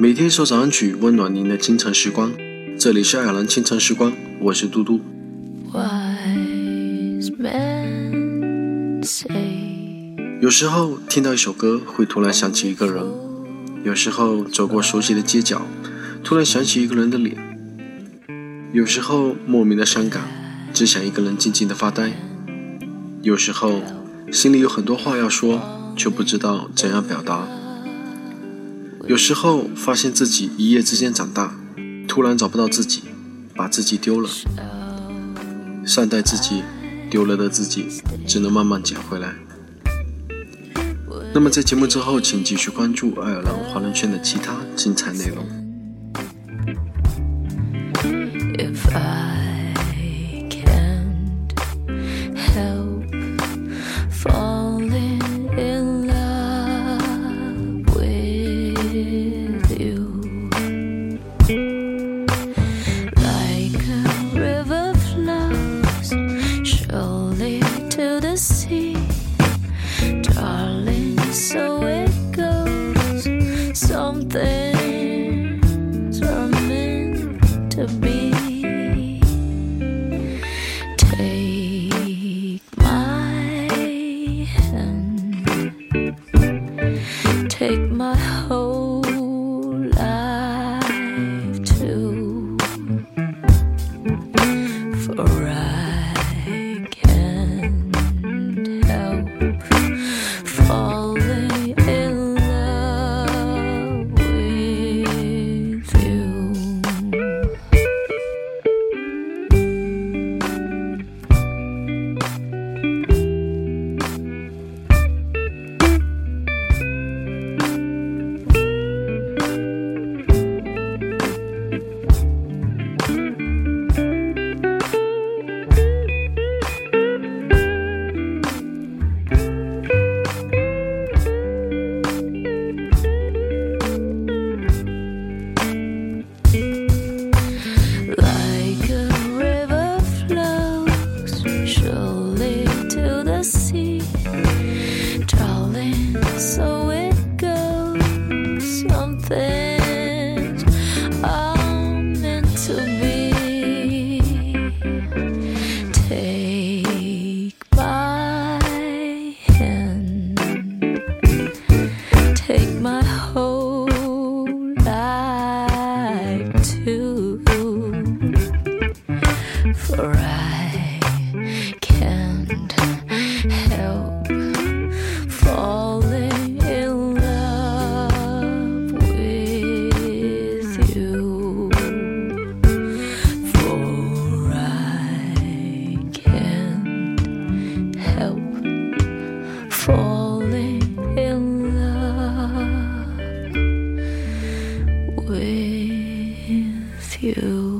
每天一首早安曲，温暖您的清晨时光。这里是爱尔兰清晨时光，我是嘟嘟。有时候听到一首歌，会突然想起一个人；有时候走过熟悉的街角，突然想起一个人的脸；有时候莫名的伤感，只想一个人静静的发呆；有时候心里有很多话要说，却不知道怎样表达。有时候发现自己一夜之间长大，突然找不到自己，把自己丢了。善待自己，丢了的自己，只能慢慢捡回来。那么在节目之后，请继续关注爱尔兰华人圈的其他精彩内容。slowly to the sea. Darling, so it goes. Something's were meant to be. Take my hand, take my whole life too. For life. You.